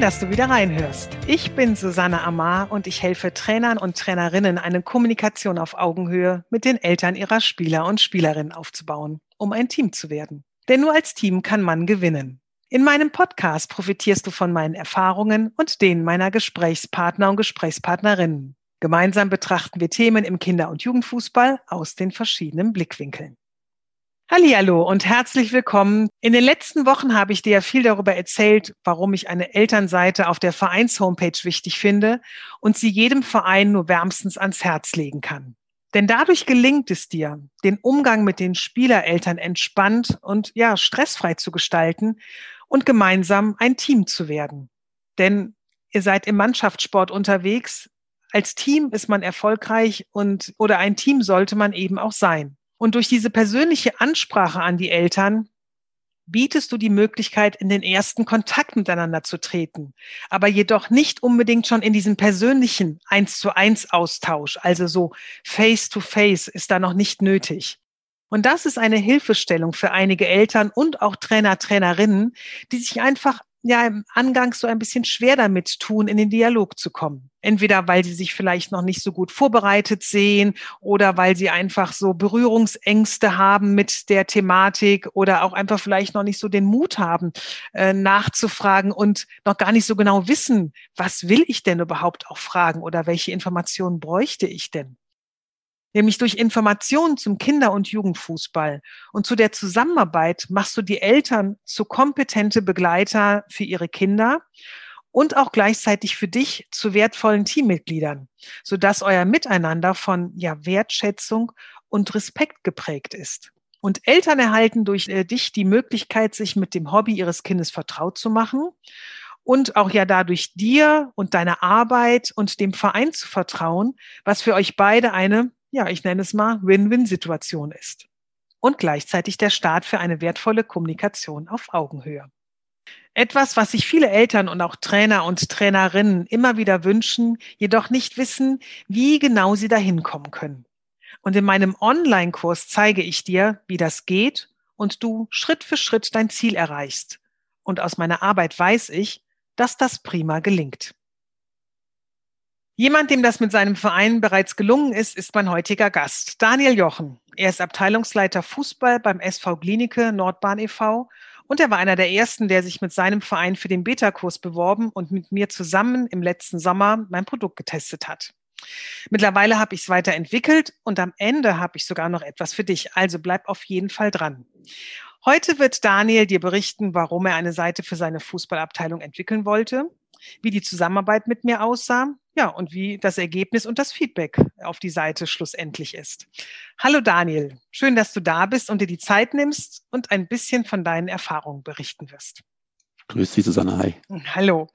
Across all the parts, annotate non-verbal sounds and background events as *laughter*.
Schön, dass du wieder reinhörst. Ich bin Susanne Amar und ich helfe Trainern und Trainerinnen, eine Kommunikation auf Augenhöhe mit den Eltern ihrer Spieler und Spielerinnen aufzubauen, um ein Team zu werden. Denn nur als Team kann man gewinnen. In meinem Podcast profitierst du von meinen Erfahrungen und denen meiner Gesprächspartner und Gesprächspartnerinnen. Gemeinsam betrachten wir Themen im Kinder- und Jugendfußball aus den verschiedenen Blickwinkeln. Hallo und herzlich willkommen. In den letzten Wochen habe ich dir ja viel darüber erzählt, warum ich eine Elternseite auf der Vereins-Homepage wichtig finde und sie jedem Verein nur wärmstens ans Herz legen kann. Denn dadurch gelingt es dir, den Umgang mit den Spielereltern entspannt und ja, stressfrei zu gestalten und gemeinsam ein Team zu werden. Denn ihr seid im Mannschaftssport unterwegs. Als Team ist man erfolgreich und oder ein Team sollte man eben auch sein. Und durch diese persönliche Ansprache an die Eltern bietest du die Möglichkeit, in den ersten Kontakt miteinander zu treten, aber jedoch nicht unbedingt schon in diesen persönlichen eins zu eins Austausch, also so face to face ist da noch nicht nötig. Und das ist eine Hilfestellung für einige Eltern und auch Trainer, Trainerinnen, die sich einfach ja im Angang so ein bisschen schwer damit tun, in den Dialog zu kommen. Entweder weil sie sich vielleicht noch nicht so gut vorbereitet sehen oder weil sie einfach so Berührungsängste haben mit der Thematik oder auch einfach vielleicht noch nicht so den Mut haben, äh, nachzufragen und noch gar nicht so genau wissen, was will ich denn überhaupt auch fragen oder welche Informationen bräuchte ich denn nämlich durch Informationen zum Kinder- und Jugendfußball. Und zu der Zusammenarbeit machst du die Eltern zu kompetente Begleiter für ihre Kinder und auch gleichzeitig für dich zu wertvollen Teammitgliedern, sodass euer Miteinander von ja, Wertschätzung und Respekt geprägt ist. Und Eltern erhalten durch äh, dich die Möglichkeit, sich mit dem Hobby ihres Kindes vertraut zu machen und auch ja dadurch dir und deiner Arbeit und dem Verein zu vertrauen, was für euch beide eine ja, ich nenne es mal, Win-Win-Situation ist. Und gleichzeitig der Start für eine wertvolle Kommunikation auf Augenhöhe. Etwas, was sich viele Eltern und auch Trainer und Trainerinnen immer wieder wünschen, jedoch nicht wissen, wie genau sie dahin kommen können. Und in meinem Online-Kurs zeige ich dir, wie das geht und du Schritt für Schritt dein Ziel erreichst. Und aus meiner Arbeit weiß ich, dass das prima gelingt. Jemand, dem das mit seinem Verein bereits gelungen ist, ist mein heutiger Gast, Daniel Jochen. Er ist Abteilungsleiter Fußball beim SV Klinike Nordbahn e.V. und er war einer der ersten, der sich mit seinem Verein für den Beta-Kurs beworben und mit mir zusammen im letzten Sommer mein Produkt getestet hat. Mittlerweile habe ich es weiterentwickelt und am Ende habe ich sogar noch etwas für dich. Also bleib auf jeden Fall dran. Heute wird Daniel dir berichten, warum er eine Seite für seine Fußballabteilung entwickeln wollte, wie die Zusammenarbeit mit mir aussah, ja, und wie das Ergebnis und das Feedback auf die Seite schlussendlich ist. Hallo Daniel, schön, dass du da bist und dir die Zeit nimmst und ein bisschen von deinen Erfahrungen berichten wirst. Grüß dich, Susanne. Hi. Hallo.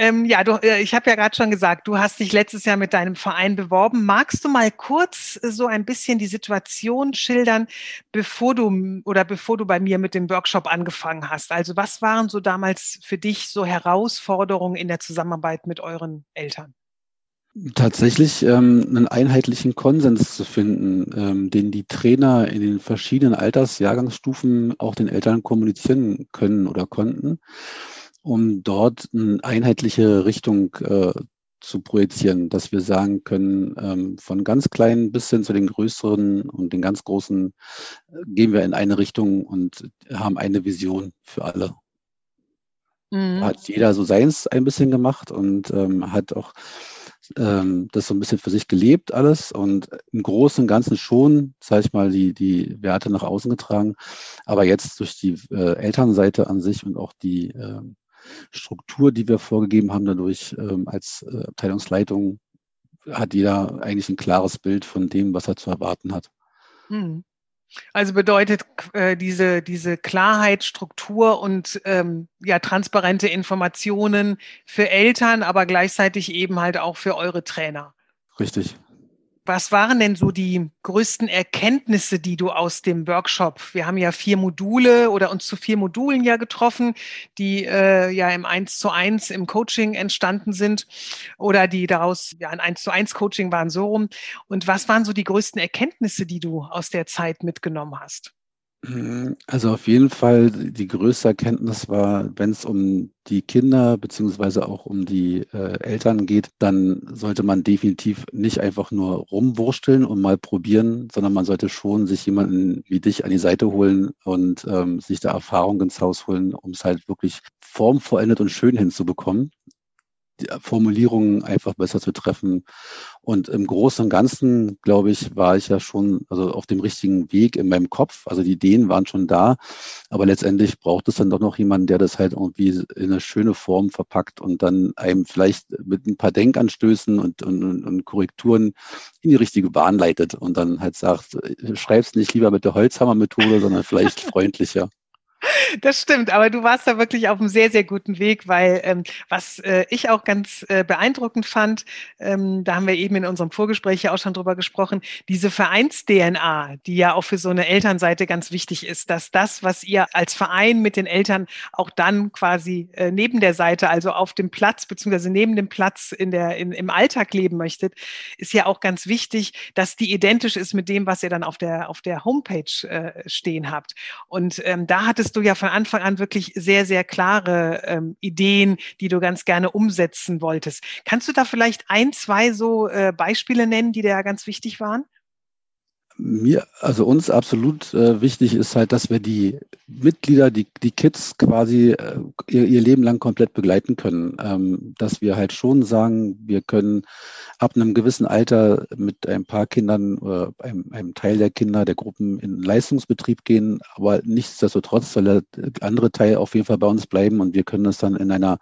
Ähm, ja, du, äh, ich habe ja gerade schon gesagt, du hast dich letztes Jahr mit deinem Verein beworben. Magst du mal kurz äh, so ein bisschen die Situation schildern, bevor du oder bevor du bei mir mit dem Workshop angefangen hast? Also was waren so damals für dich so Herausforderungen in der Zusammenarbeit mit euren Eltern? Tatsächlich ähm, einen einheitlichen Konsens zu finden, ähm, den die Trainer in den verschiedenen Altersjahrgangsstufen auch den Eltern kommunizieren können oder konnten um dort eine einheitliche Richtung äh, zu projizieren, dass wir sagen können, ähm, von ganz kleinen bis hin zu den größeren und den ganz großen äh, gehen wir in eine Richtung und haben eine Vision für alle. Mhm. Hat jeder so seins ein bisschen gemacht und ähm, hat auch ähm, das so ein bisschen für sich gelebt alles und im Großen und Ganzen schon, sage ich mal, die, die Werte nach außen getragen. Aber jetzt durch die äh, Elternseite an sich und auch die äh, Struktur, die wir vorgegeben haben, dadurch ähm, als äh, Abteilungsleitung hat jeder eigentlich ein klares Bild von dem, was er zu erwarten hat. Hm. Also bedeutet äh, diese, diese Klarheit, Struktur und ähm, ja, transparente Informationen für Eltern, aber gleichzeitig eben halt auch für eure Trainer. Richtig. Was waren denn so die größten Erkenntnisse, die du aus dem Workshop? Wir haben ja vier Module oder uns zu vier Modulen ja getroffen, die äh, ja im Eins zu eins im Coaching entstanden sind oder die daraus ja ein Eins zu eins Coaching waren so rum. Und was waren so die größten Erkenntnisse, die du aus der Zeit mitgenommen hast? Mhm. Also auf jeden Fall die größte Erkenntnis war, wenn es um die Kinder beziehungsweise auch um die äh, Eltern geht, dann sollte man definitiv nicht einfach nur rumwursteln und mal probieren, sondern man sollte schon sich jemanden wie dich an die Seite holen und ähm, sich da Erfahrung ins Haus holen, um es halt wirklich formvollendet und schön hinzubekommen Formulierungen einfach besser zu treffen. Und im Großen und Ganzen, glaube ich, war ich ja schon also auf dem richtigen Weg in meinem Kopf. Also die Ideen waren schon da, aber letztendlich braucht es dann doch noch jemanden, der das halt irgendwie in eine schöne Form verpackt und dann einem vielleicht mit ein paar Denkanstößen und, und, und Korrekturen in die richtige Bahn leitet und dann halt sagt, schreib's nicht lieber mit der Holzhammer-Methode, sondern vielleicht *laughs* freundlicher. Das stimmt, aber du warst da wirklich auf einem sehr, sehr guten Weg, weil ähm, was äh, ich auch ganz äh, beeindruckend fand, ähm, da haben wir eben in unserem Vorgespräch ja auch schon drüber gesprochen, diese Vereins-DNA, die ja auch für so eine Elternseite ganz wichtig ist, dass das, was ihr als Verein mit den Eltern auch dann quasi äh, neben der Seite, also auf dem Platz, beziehungsweise neben dem Platz in der, in, im Alltag leben möchtet, ist ja auch ganz wichtig, dass die identisch ist mit dem, was ihr dann auf der, auf der Homepage äh, stehen habt. Und ähm, da hat es hattest du ja von Anfang an wirklich sehr, sehr klare ähm, Ideen, die du ganz gerne umsetzen wolltest. Kannst du da vielleicht ein, zwei so äh, Beispiele nennen, die da ganz wichtig waren? Mir, also uns absolut äh, wichtig ist halt, dass wir die Mitglieder, die, die Kids quasi äh, ihr, ihr Leben lang komplett begleiten können. Ähm, dass wir halt schon sagen, wir können ab einem gewissen Alter mit ein paar Kindern oder einem, einem Teil der Kinder der Gruppen in Leistungsbetrieb gehen, aber nichtsdestotrotz soll der andere Teil auf jeden Fall bei uns bleiben und wir können das dann in einer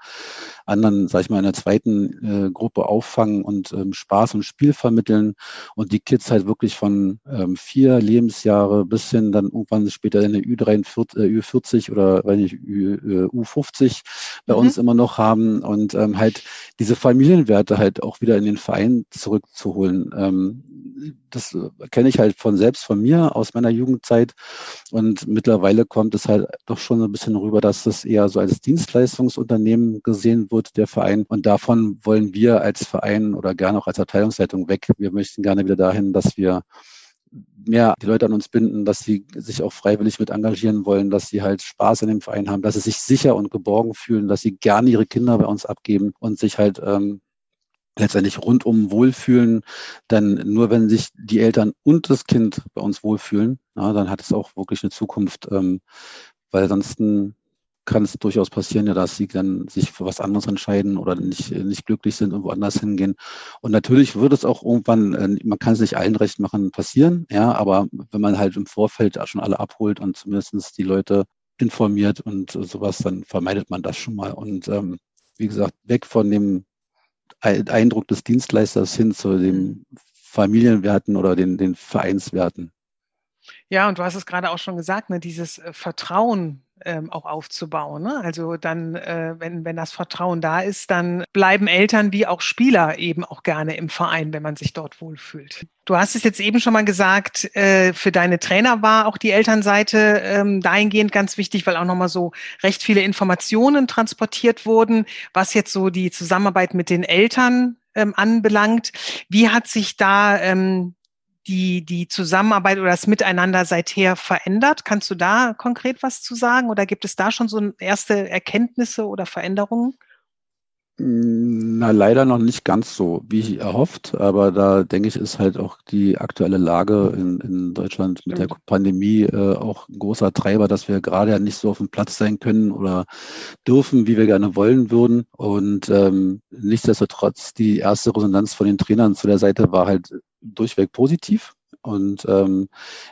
anderen, sag ich mal, in einer zweiten äh, Gruppe auffangen und ähm, Spaß und Spiel vermitteln und die Kids halt wirklich von ähm, vier Lebensjahre bis hin dann irgendwann später in der Ü43, äh, Ü40 oder wenn nicht Ü, U50 bei mhm. uns immer noch haben und ähm, halt diese Familienwerte halt auch wieder in den Verein zurückzuholen. Ähm, das kenne ich halt von selbst von mir aus meiner Jugendzeit und mittlerweile kommt es halt doch schon ein bisschen rüber, dass das eher so als Dienstleistungsunternehmen gesehen wird, der Verein. Und davon wollen wir als Verein oder gerne auch als Abteilungsleitung weg. Wir möchten gerne wieder dahin, dass wir mehr die Leute an uns binden, dass sie sich auch freiwillig mit engagieren wollen, dass sie halt Spaß in dem Verein haben, dass sie sich sicher und geborgen fühlen, dass sie gerne ihre Kinder bei uns abgeben und sich halt ähm, letztendlich rundum wohlfühlen. Denn nur wenn sich die Eltern und das Kind bei uns wohlfühlen, na, dann hat es auch wirklich eine Zukunft, ähm, weil ansonsten kann es durchaus passieren, ja, dass sie dann sich für was anderes entscheiden oder nicht, nicht glücklich sind und woanders hingehen. Und natürlich wird es auch irgendwann, äh, man kann es nicht allen recht machen, passieren, ja, aber wenn man halt im Vorfeld schon alle abholt und zumindest die Leute informiert und sowas, dann vermeidet man das schon mal. Und ähm, wie gesagt, weg von dem Eindruck des Dienstleisters hin zu den mhm. Familienwerten oder den, den Vereinswerten. Ja, und du hast es gerade auch schon gesagt, ne, dieses äh, Vertrauen ähm, auch aufzubauen. Ne? Also dann, äh, wenn, wenn das Vertrauen da ist, dann bleiben Eltern wie auch Spieler eben auch gerne im Verein, wenn man sich dort wohlfühlt. Du hast es jetzt eben schon mal gesagt, äh, für deine Trainer war auch die Elternseite ähm, dahingehend ganz wichtig, weil auch nochmal so recht viele Informationen transportiert wurden, was jetzt so die Zusammenarbeit mit den Eltern ähm, anbelangt. Wie hat sich da ähm, die, die Zusammenarbeit oder das Miteinander seither verändert? Kannst du da konkret was zu sagen oder gibt es da schon so erste Erkenntnisse oder Veränderungen? Na, leider noch nicht ganz so, wie erhofft, aber da denke ich, ist halt auch die aktuelle Lage in, in Deutschland mit der Pandemie äh, auch ein großer Treiber, dass wir gerade ja nicht so auf dem Platz sein können oder dürfen, wie wir gerne wollen würden. Und ähm, nichtsdestotrotz, die erste Resonanz von den Trainern zu der Seite war halt durchweg positiv. Und ähm,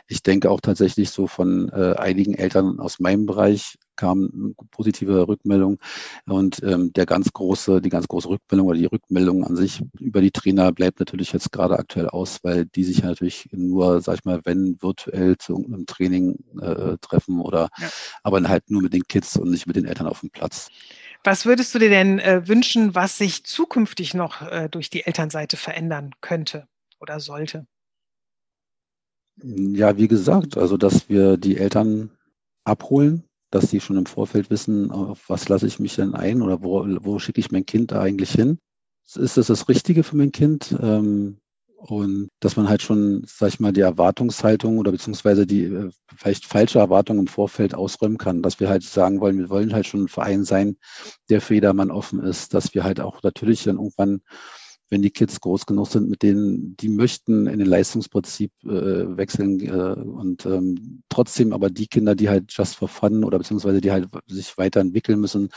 ich denke auch tatsächlich so von äh, einigen Eltern aus meinem Bereich kam eine positive Rückmeldung. Und ähm, der ganz große, die ganz große Rückmeldung oder die Rückmeldung an sich über die Trainer bleibt natürlich jetzt gerade aktuell aus, weil die sich natürlich nur, sag ich mal, wenn virtuell zu irgendeinem Training äh, treffen oder ja. aber halt nur mit den Kids und nicht mit den Eltern auf dem Platz. Was würdest du dir denn äh, wünschen, was sich zukünftig noch äh, durch die Elternseite verändern könnte? Oder sollte? Ja, wie gesagt, also dass wir die Eltern abholen, dass sie schon im Vorfeld wissen, auf was lasse ich mich denn ein oder wo, wo schicke ich mein Kind da eigentlich hin. Ist das das Richtige für mein Kind? Ähm, und dass man halt schon, sag ich mal, die Erwartungshaltung oder beziehungsweise die äh, vielleicht falsche Erwartung im Vorfeld ausräumen kann, dass wir halt sagen wollen, wir wollen halt schon ein Verein sein, der für jedermann offen ist, dass wir halt auch natürlich dann irgendwann wenn die Kids groß genug sind, mit denen die möchten in den Leistungsprinzip äh, wechseln äh, und ähm, trotzdem aber die Kinder, die halt just for fun oder beziehungsweise die halt sich weiterentwickeln müssen,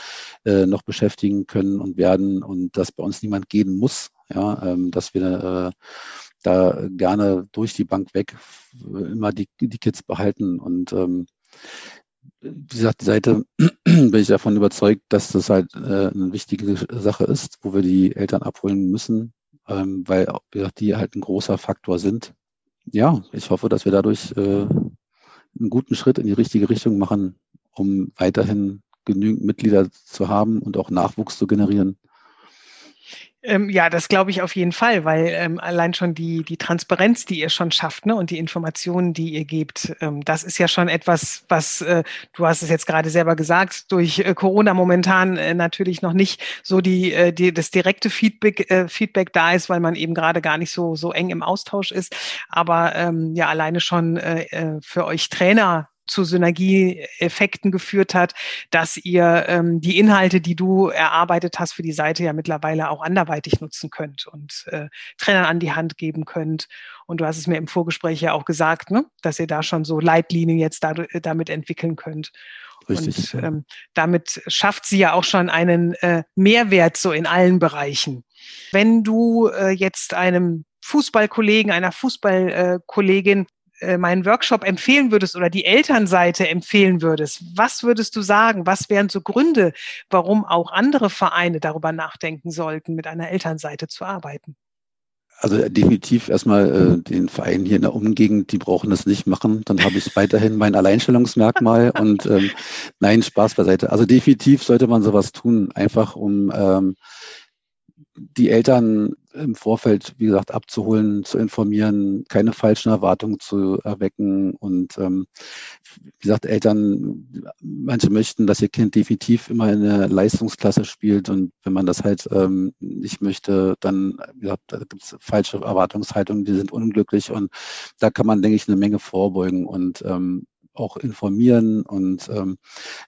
äh, noch beschäftigen können und werden und dass bei uns niemand gehen muss, ja, ähm, dass wir äh, da gerne durch die Bank weg immer die, die Kids behalten und ähm, wie gesagt, die Seite *clears throat* bin ich davon überzeugt, dass das halt äh, eine wichtige Sache ist, wo wir die Eltern abholen müssen, ähm, weil wie gesagt, die halt ein großer Faktor sind. Ja, ich hoffe, dass wir dadurch äh, einen guten Schritt in die richtige Richtung machen, um weiterhin genügend Mitglieder zu haben und auch Nachwuchs zu generieren. Ähm, ja, das glaube ich auf jeden Fall, weil ähm, allein schon die, die Transparenz, die ihr schon schafft, ne, und die Informationen, die ihr gebt, ähm, das ist ja schon etwas, was, äh, du hast es jetzt gerade selber gesagt, durch äh, Corona momentan äh, natürlich noch nicht so die, äh, die, das direkte Feedback, äh, Feedback da ist, weil man eben gerade gar nicht so, so eng im Austausch ist. Aber ähm, ja, alleine schon äh, äh für euch Trainer zu Synergieeffekten geführt hat, dass ihr ähm, die Inhalte, die du erarbeitet hast für die Seite ja mittlerweile auch anderweitig nutzen könnt und äh, Trainern an die Hand geben könnt. Und du hast es mir im Vorgespräch ja auch gesagt, ne? dass ihr da schon so Leitlinien jetzt dadurch, damit entwickeln könnt. Richtig. Und ähm, damit schafft sie ja auch schon einen äh, Mehrwert so in allen Bereichen. Wenn du äh, jetzt einem Fußballkollegen, einer Fußballkollegin äh, meinen Workshop empfehlen würdest oder die Elternseite empfehlen würdest, was würdest du sagen? Was wären so Gründe, warum auch andere Vereine darüber nachdenken sollten, mit einer Elternseite zu arbeiten? Also definitiv erstmal äh, den Verein hier in der Umgegend, die brauchen das nicht machen. Dann habe ich weiterhin mein Alleinstellungsmerkmal *laughs* und ähm, nein, Spaß beiseite. Also definitiv sollte man sowas tun, einfach um ähm, die Eltern im Vorfeld, wie gesagt, abzuholen, zu informieren, keine falschen Erwartungen zu erwecken. Und ähm, wie gesagt, Eltern, manche möchten, dass ihr Kind definitiv immer in der Leistungsklasse spielt. Und wenn man das halt ähm, nicht möchte, dann, wie gesagt, da gibt es falsche Erwartungshaltungen, die sind unglücklich. Und da kann man, denke ich, eine Menge vorbeugen. Und ähm, auch informieren. Und ähm,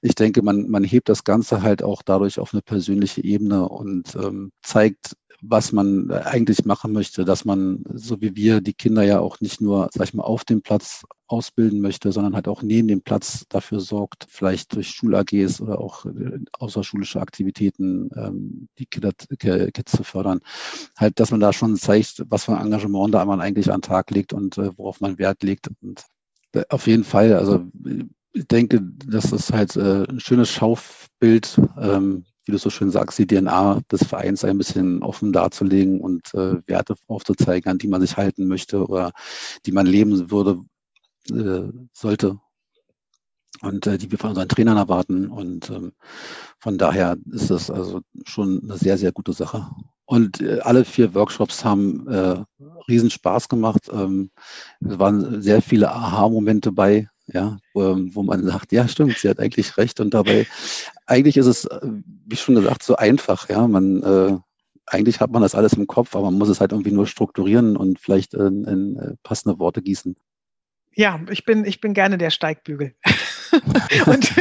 ich denke, man, man hebt das Ganze halt auch dadurch auf eine persönliche Ebene und ähm, zeigt, was man eigentlich machen möchte, dass man, so wie wir, die Kinder ja auch nicht nur, sag ich mal, auf dem Platz ausbilden möchte, sondern halt auch neben dem Platz dafür sorgt, vielleicht durch Schul-AGs oder auch äh, außerschulische Aktivitäten ähm, die Kinder, Kids zu fördern. Halt, dass man da schon zeigt, was für ein Engagement da man eigentlich an den Tag legt und äh, worauf man Wert legt. Und auf jeden Fall. Also ich denke, das ist halt äh, ein schönes Schaufbild, ähm, wie du so schön sagst, die DNA des Vereins ein bisschen offen darzulegen und äh, Werte aufzuzeigen, an die man sich halten möchte oder die man leben würde, äh, sollte und äh, die wir von unseren Trainern erwarten. Und ähm, von daher ist das also schon eine sehr, sehr gute Sache. Und äh, alle vier Workshops haben äh, riesen Spaß gemacht. Ähm, es waren sehr viele Aha-Momente bei, ja, wo, wo, man sagt, ja, stimmt, sie hat eigentlich recht. Und dabei, eigentlich ist es, wie schon gesagt, so einfach. Ja, man äh, eigentlich hat man das alles im Kopf, aber man muss es halt irgendwie nur strukturieren und vielleicht in, in äh, passende Worte gießen. Ja, ich bin, ich bin gerne der Steigbügel. *laughs* *laughs* und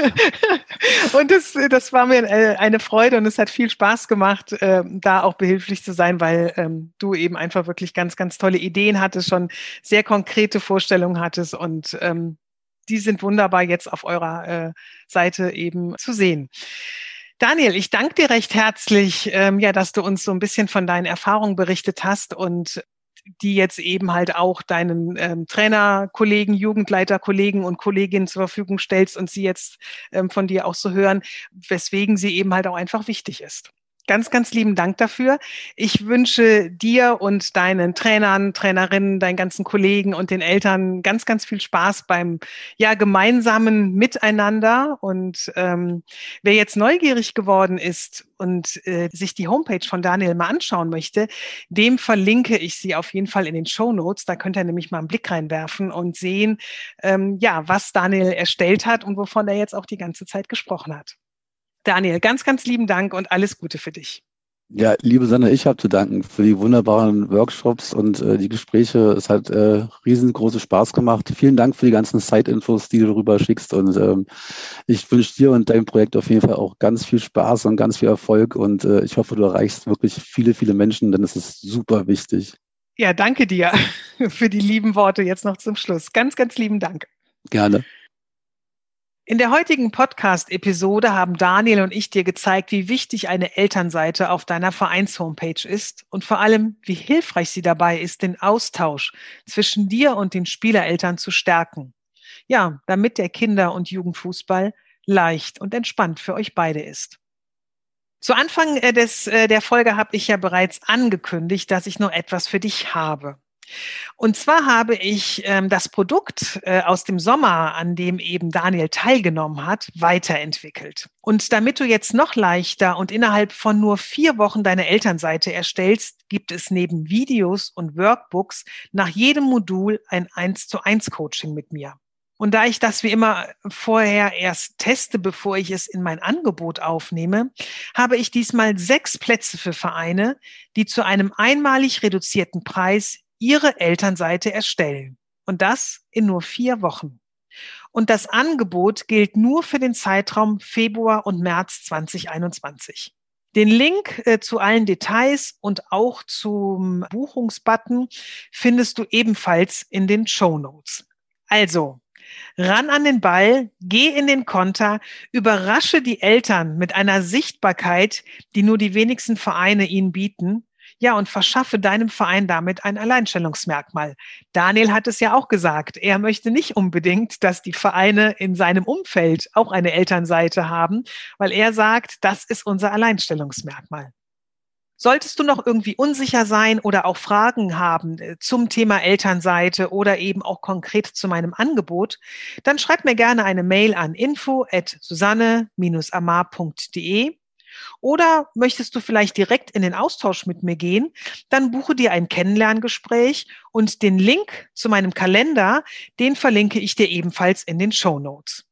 und das, das war mir äh, eine Freude und es hat viel Spaß gemacht, ähm, da auch behilflich zu sein, weil ähm, du eben einfach wirklich ganz, ganz tolle Ideen hattest, schon sehr konkrete Vorstellungen hattest und ähm, die sind wunderbar jetzt auf eurer äh, Seite eben zu sehen. Daniel, ich danke dir recht herzlich, ähm, ja, dass du uns so ein bisschen von deinen Erfahrungen berichtet hast und die jetzt eben halt auch deinen ähm, Trainerkollegen, Jugendleiterkollegen und Kolleginnen zur Verfügung stellst und sie jetzt ähm, von dir auch so hören, weswegen sie eben halt auch einfach wichtig ist. Ganz, ganz lieben Dank dafür. Ich wünsche dir und deinen Trainern, Trainerinnen, deinen ganzen Kollegen und den Eltern ganz, ganz viel Spaß beim ja gemeinsamen Miteinander. Und ähm, wer jetzt neugierig geworden ist und äh, sich die Homepage von Daniel mal anschauen möchte, dem verlinke ich sie auf jeden Fall in den Show Notes. Da könnt ihr nämlich mal einen Blick reinwerfen und sehen, ähm, ja, was Daniel erstellt hat und wovon er jetzt auch die ganze Zeit gesprochen hat. Daniel, ganz, ganz lieben Dank und alles Gute für dich. Ja, liebe Sanne, ich habe zu danken für die wunderbaren Workshops und äh, die Gespräche. Es hat äh, riesengroße Spaß gemacht. Vielen Dank für die ganzen Site-Infos, die du darüber schickst. Und ähm, ich wünsche dir und deinem Projekt auf jeden Fall auch ganz viel Spaß und ganz viel Erfolg. Und äh, ich hoffe, du erreichst wirklich viele, viele Menschen, denn es ist super wichtig. Ja, danke dir *laughs* für die lieben Worte jetzt noch zum Schluss. Ganz, ganz lieben Dank. Gerne. In der heutigen Podcast-Episode haben Daniel und ich dir gezeigt, wie wichtig eine Elternseite auf deiner Vereins-Homepage ist und vor allem, wie hilfreich sie dabei ist, den Austausch zwischen dir und den Spielereltern zu stärken. Ja, damit der Kinder- und Jugendfußball leicht und entspannt für euch beide ist. Zu Anfang äh, des, äh, der Folge habe ich ja bereits angekündigt, dass ich noch etwas für dich habe. Und zwar habe ich ähm, das Produkt äh, aus dem Sommer, an dem eben Daniel teilgenommen hat, weiterentwickelt. Und damit du jetzt noch leichter und innerhalb von nur vier Wochen deine Elternseite erstellst, gibt es neben Videos und Workbooks nach jedem Modul ein 1 zu 1 Coaching mit mir. Und da ich das wie immer vorher erst teste, bevor ich es in mein Angebot aufnehme, habe ich diesmal sechs Plätze für Vereine, die zu einem einmalig reduzierten Preis ihre Elternseite erstellen. Und das in nur vier Wochen. Und das Angebot gilt nur für den Zeitraum Februar und März 2021. Den Link äh, zu allen Details und auch zum Buchungsbutton findest du ebenfalls in den Show Notes. Also, ran an den Ball, geh in den Konter, überrasche die Eltern mit einer Sichtbarkeit, die nur die wenigsten Vereine ihnen bieten ja, und verschaffe deinem Verein damit ein Alleinstellungsmerkmal. Daniel hat es ja auch gesagt. Er möchte nicht unbedingt, dass die Vereine in seinem Umfeld auch eine Elternseite haben, weil er sagt, das ist unser Alleinstellungsmerkmal. Solltest du noch irgendwie unsicher sein oder auch Fragen haben äh, zum Thema Elternseite oder eben auch konkret zu meinem Angebot, dann schreib mir gerne eine Mail an info at susanne-amar.de oder möchtest du vielleicht direkt in den Austausch mit mir gehen? Dann buche dir ein Kennenlerngespräch und den Link zu meinem Kalender, den verlinke ich dir ebenfalls in den Show Notes.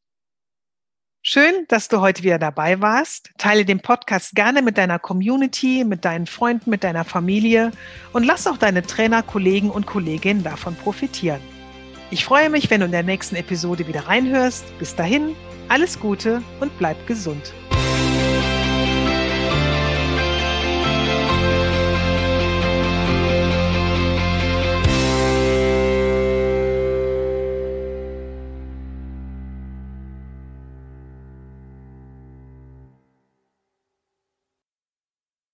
Schön, dass du heute wieder dabei warst. Teile den Podcast gerne mit deiner Community, mit deinen Freunden, mit deiner Familie und lass auch deine Trainer, Kollegen und Kolleginnen davon profitieren. Ich freue mich, wenn du in der nächsten Episode wieder reinhörst. Bis dahin, alles Gute und bleib gesund.